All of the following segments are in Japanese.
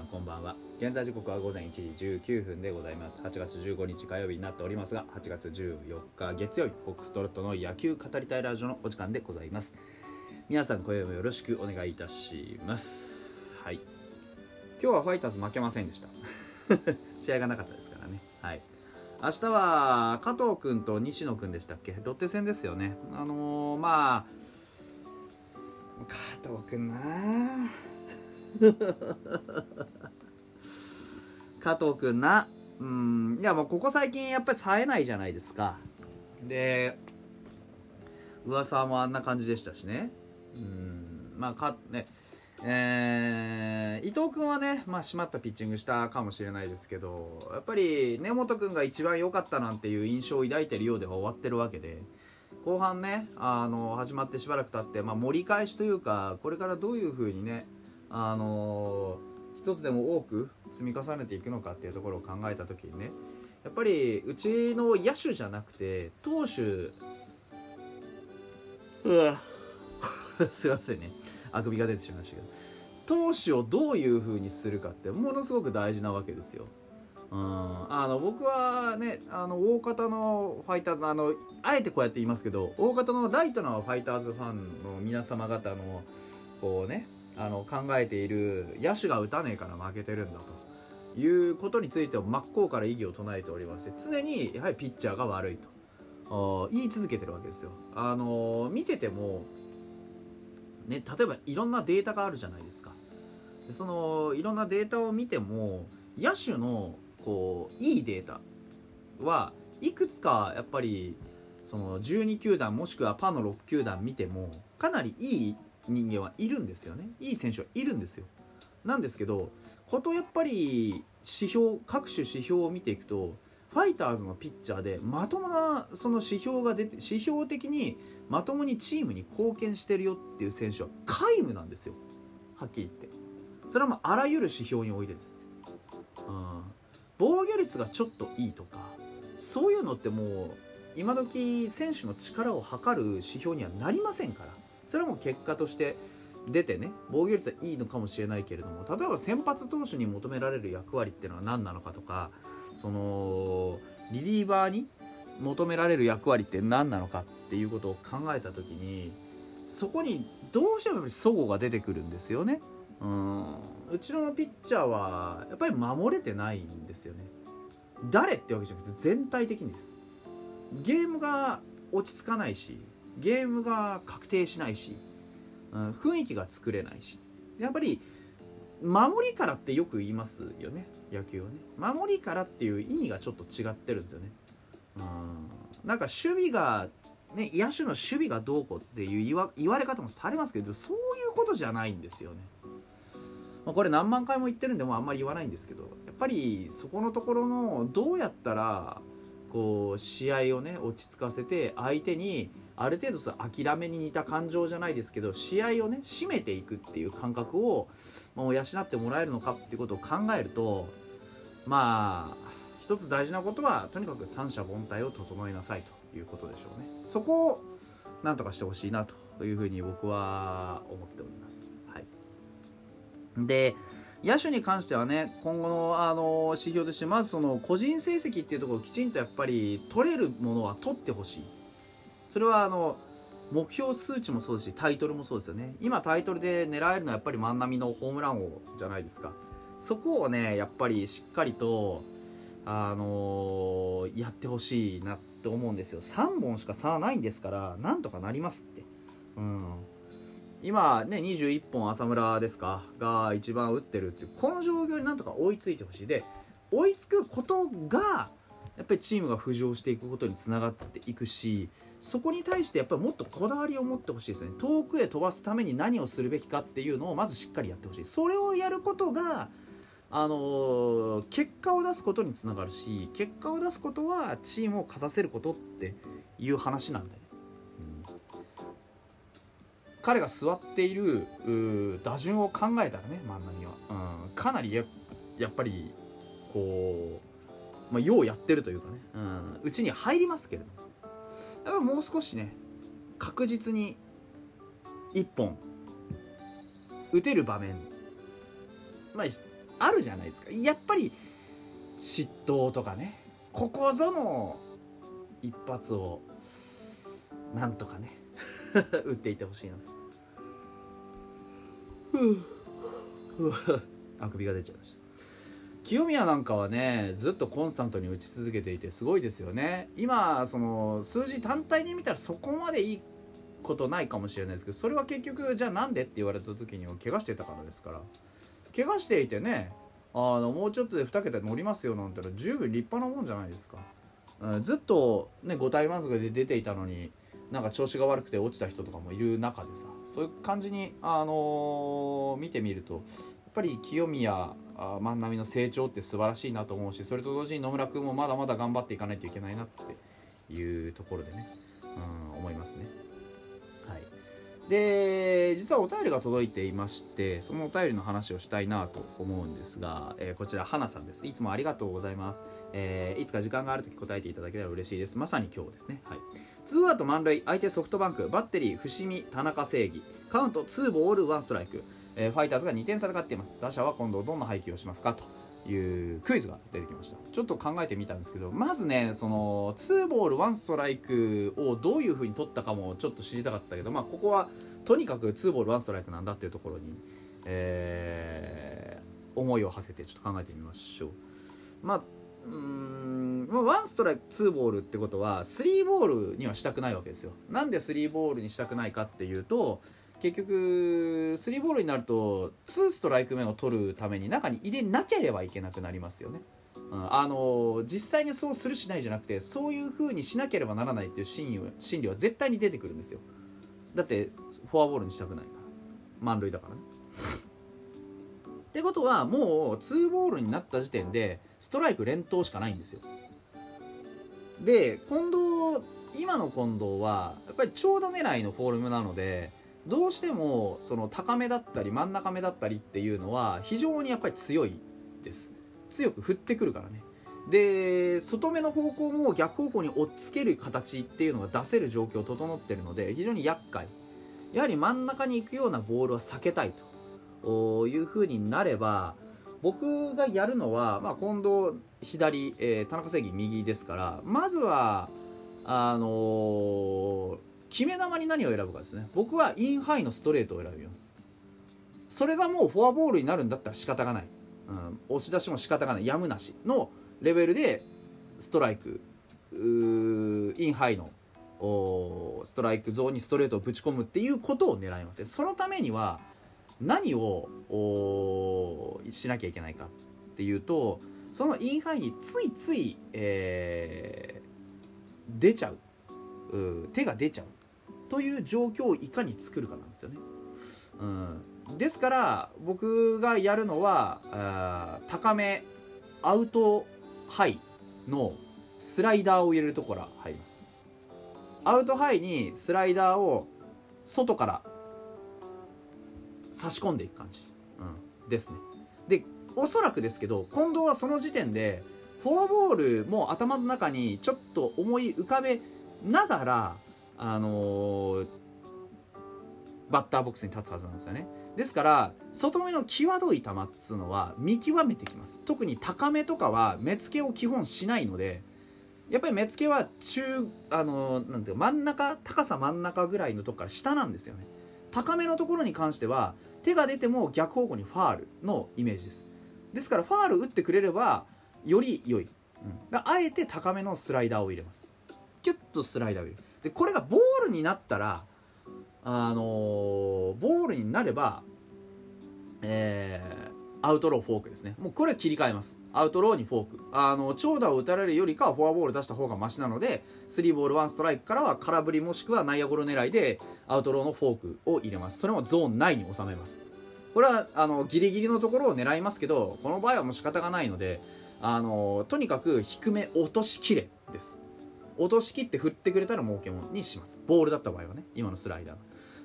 んこんばんは。現在時刻は午前1時19分でございます。8月15日火曜日になっておりますが8月14日月曜日フォックストロットの野球語りたいラジオのお時間でございます。皆さん今夜もよろしくお願いいたします。はい。今日はファイターズ負けませんでした。試合がなかったですからね。はい。明日は加藤君と西野君でしたっけ？ロッテ戦ですよね。あのー、まあ加藤君なあ 加藤君な。うん。いやもうここ最近やっぱり冴えないじゃないですか。で噂もあんな感じでしたしね。うん。まあかね。えー、伊藤君はね、まあ、締まったピッチングしたかもしれないですけどやっぱり根本君が一番良かったなんていう印象を抱いてるようでは終わってるわけで後半ねあの始まってしばらく経って、まあ、盛り返しというかこれからどういうふうにねあの一つでも多く積み重ねていくのかっていうところを考えた時にねやっぱりうちの野手じゃなくて投手うわ すいませんねあくびが出てしまいましたけど投手をどういう風にするかってものすごく大事なわけですよ。うん、あの僕はねあの大方のファイターズあのあえてこうやって言いますけど大方のライトなファイターズファンの皆様方のこうねあの考えている野手が打たねえから負けてるんだということについては真っ向から異議を唱えておりまして常にやはりピッチャーが悪いと言い続けてるわけですよ。あの見てても、ね、例えばいろんなデータがあるじゃないですか。そのいろんなデータを見ても野手のこういいデータはいくつかやっぱりその12球団もしくはパの6球団見てもかなりいい人間はいるんですよね。いい選手はいるんですよ。なんですけどことやっぱり指標各種指標を見ていくとファイターズのピッチャーでまともなその指標が出て指標的にまともにチームに貢献してるよっていう選手は皆無なんですよ。はっきり言って。それはもうあらゆる指標においてです、うん、防御率がちょっといいとかそういうのってもう今時選手の力を測る指標にはなりませんから。それはもう結果として出てね防御率はいいのかもしれないけれども例えば先発投手に求められる役割っていうのは何なのかとかそのリリーバーに求められる役割って何なのかっていうことを考えた時にそこにどうしても齟齬が出てくるんですよね。うんうちのピッチャーはやっぱり守れてないんですよね。誰ってわけじゃなくて全体的にです。ゲームが落ち着かないしゲームが確定しないし、うん、雰囲気が作れないし。やっぱり守りからってよく言いますよね野球はね。守りからっていう意味がちょっと違ってるんですよね。うん。なんか守備がね野手の守備がどうこうっていう言わ言われ方もされますけどそういうことじゃないんですよね。まあ、これ何万回も言ってるんでもあんまり言わないんですけどやっぱりそこのところのどうやったらこう試合をね落ち着かせて相手にある程度そ諦めに似た感情じゃないですけど試合をね締めていくっていう感覚をもう養ってもらえるのかっていうことを考えるとまあ一つ大事なことはとにかく三者凡退を整えなさいということでしょうね。そこをなんとかしてほしいなというふうに僕は思っております。はい、で野手に関してはね今後のあの指標としてまずその個人成績っていうところをきちんとやっぱり取れるものは取ってほしい。それはあの目標数値もそうですしタイトルもそうですよね。今タイトルで狙えるのはやっぱり万波のホームラン王じゃないですか。そこをねやっぱりしっかりとあのー、やってほしいなって思うんですよ。3本しか差はないんですからなんとかなりますって。うん。今ね21本浅村ですか？が一番打ってるっていうこの状況になんとか追いついてほしい。で追いつくことがやっぱりチームが浮上していくことにつながっていくしそこに対してやっぱりもっとこだわりを持ってほしいですね。遠くへ飛ばすために何をするべきかっていうのをまずしっかりやってほしい。それをやることがあの、結果を出すことにつながるし結果を出すことはチームを勝たせることっていう話なんだよ彼が座っている打順を考えたらね万波は、うん、かなりややっぱりこう、まあ、ようやってるというかね。うち、ん、に入りますけれども。やっぱもう少しね確実に1本打てる場面。まああるじゃないですか。やっぱり嫉妬とかね。ここぞの一発をなんとかね。打っていってほしいな。あくびが出ちゃいました清宮なんかはねずっとコンスタントに打ち続けていてすごいですよね。今その数字単体で見たらそこまでいいことないかもしれないですけどそれは結局じゃあなんでって言われた時には怪我してたからですから。怪我していてねあのもうちょっとで2桁乗りますよなんてのは十分立派なもんじゃないですか、うん、ずっとね五体満足で出ていたのになんか調子が悪くて落ちた人とかもいる中でさそういう感じに、あのー、見てみるとやっぱり清宮万波の成長って素晴らしいなと思うしそれと同時に野村君もまだまだ頑張っていかないといけないなっていうところでね、うん、思いますね。はい。で実はお便りが届いていましてそのお便りの話をしたいなと思うんですが、えー、こちら花さんです。いつもありがとうございます、えー、いつか時間がある時答えていただけたら嬉しいです。まさに今日ですね。はい。ツーアウト満塁。相手ソフトバンク。バッテリー伏見田中正義。カウント2ボール1ストライク、えー、ファイターズが2点差で勝っています。打者は今度どんな配球をしますかというクイズが出てきました。ちょっと考えてみたんですけどまずねその2ボール1ストライクをどういう風に取ったかもちょっと知りたかったけどまあここはとにかく2ボール1ストライクなんだっていうところに、えー、思いを馳せてちょっと考えてみましょう。まあうんワンストライクツーボールってことはスリーボールにはしたくないわけですよ。なんでスリーボールにしたくないかっていうと結局スリーボールになるとツーストライク目を取るために中に入れなければいけなくなりますよね、うん、あの実際にそうするしないじゃなくてそういう風にしなければならないっていう心理心理は絶対に出てくるんですよ。だってフォアボールにしたくないから。満塁だからね。ってことはもう2ボールになった時点でストライク連投しかないんですよ。で近藤今の近藤はやっぱり長打狙いのフォームなのでどうしてもその高めだったり真ん中目だったりっていうのは非常にやっぱり強いです。強く振ってくるからね。で外目の方向も逆方向に追っつける形っていうのが出せる状況整ってるので非常に厄介。やはり真ん中に行くようなボールは避けたいと。いうふうになれば僕がやるのは、まあ、近藤左、えー、田中正義右ですからまずはあのー、決め球に何を選ぶかですね。僕はインハイのストレートを選びます。それがもうフォアボールになるんだったら仕方がない、うん、押し出しも仕方がない。やむなしのレベルでストライク。インハイのストライクゾーンにストレートをぶち込むっていうことを狙います。そのためには何をしなきゃいけないかっていうとそのインハイについつい、えー、出ちゃう。手が出ちゃう。という状況をいかに作るかなんですよね。うん、ですから僕がやるのは高めアウトハイのスライダーを入れるところから入ります。アウトハイにスライダーを外から差し込んでいく感じ、うん、ですね。でおそらくですけど近藤はその時点でフォアボールも頭の中にちょっと思い浮かべながらあのー、バッターボックスに立つはずなんですよね。ですから外目の際どい球っつうのは見極めてきます。特に高めとかは目付けを基本しないのでやっぱり目付けは中あのなんていう真ん中高さ真ん中ぐらいのとこから下なんですよね。高めのところに関しては手が出ても逆方向にファールのイメージです。ですからファール打ってくれればより良い、うん、あえて高めのスライダーを入れます。キュッとスライダーを入れる。でこれがボールになったらあのー、ボールになればえー、アウトローフォークですね。もうこれは切り替えます。アウトローにフォーク。あの長打を打たれるよりかはフォアボール出した方がマシなので3ボール1ストライクからは空振りもしくは内野ゴロ狙いでアウトローのフォークを入れます。それもゾーン内に収めます。これはあのギリギリのところを狙いますけどこの場合はもう仕方がないのであのとにかく低め落としきれです。落としきって振ってくれたら儲けもにします。ボールだった場合はね今のスライダー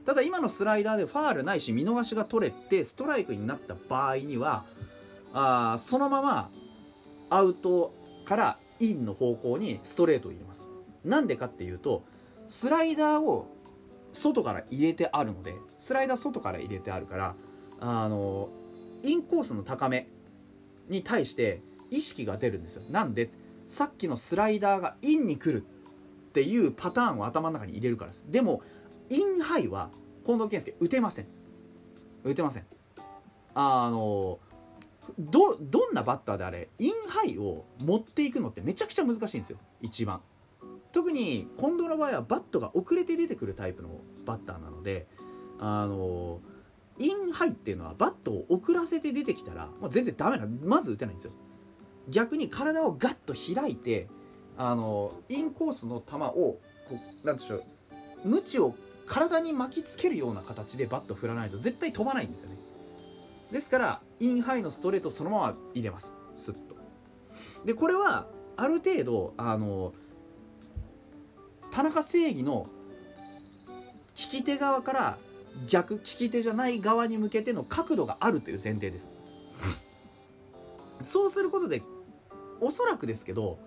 ただ今のスライダーでファールないし見逃しが取れてストライクになった場合にはあそのままアウトからインの方向にストレートを入れます。なんでかっていうとスライダーを外から入れてあるのでスライダー外から入れてあるからあのインコースの高めに対して意識が出るんですよ。なんで？さっきのスライダーがインに来るっていうパターンを頭の中に入れるからです。でもインハイは近藤健介打てません。打てません。あのどどんなバッターであれインハイを持っていくのってめちゃくちゃ難しいんですよ。一番。特に近藤の場合はバットが遅れて出てくるタイプのバッターなのであのインハイっていうのはバットを遅らせて出てきたら、まあ、全然ダメなまず打てないんですよ。逆に体をガッと開いてあのインコースの球をこうなんでしょう鞭を体に巻きつけるような形でバット振らないと絶対飛ばないんですよね。ですからインハイのストレートそのまま入れます。スッと。でこれはある程度あの田中正義の利き手側から逆利き手じゃない側に向けての角度があるという前提です。そうすることでおそらくですけど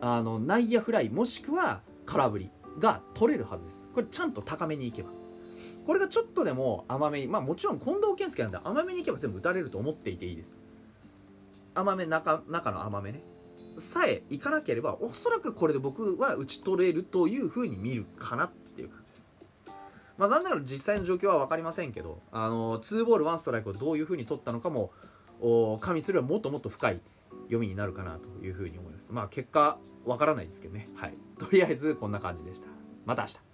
あの内野フライもしくは空振りが取れるはずです。これちゃんと高めにいけば。これがちょっとでも甘めにまあもちろん近藤健介なんで甘めにいけば全部打たれると思っていていいです。甘め中中の甘めね。さえいかなければおそらくこれで僕は打ち取れるというふうに見るかなっていう感じです。まあ残念ながら実際の状況は分かりませんけどあの2ボール1ストライクをどういうふうに取ったのかも加味すればもっともっと深い読みになるかなというふうに思います。まあ結果わからないですけどね。はい。とりあえずこんな感じでした。また明日。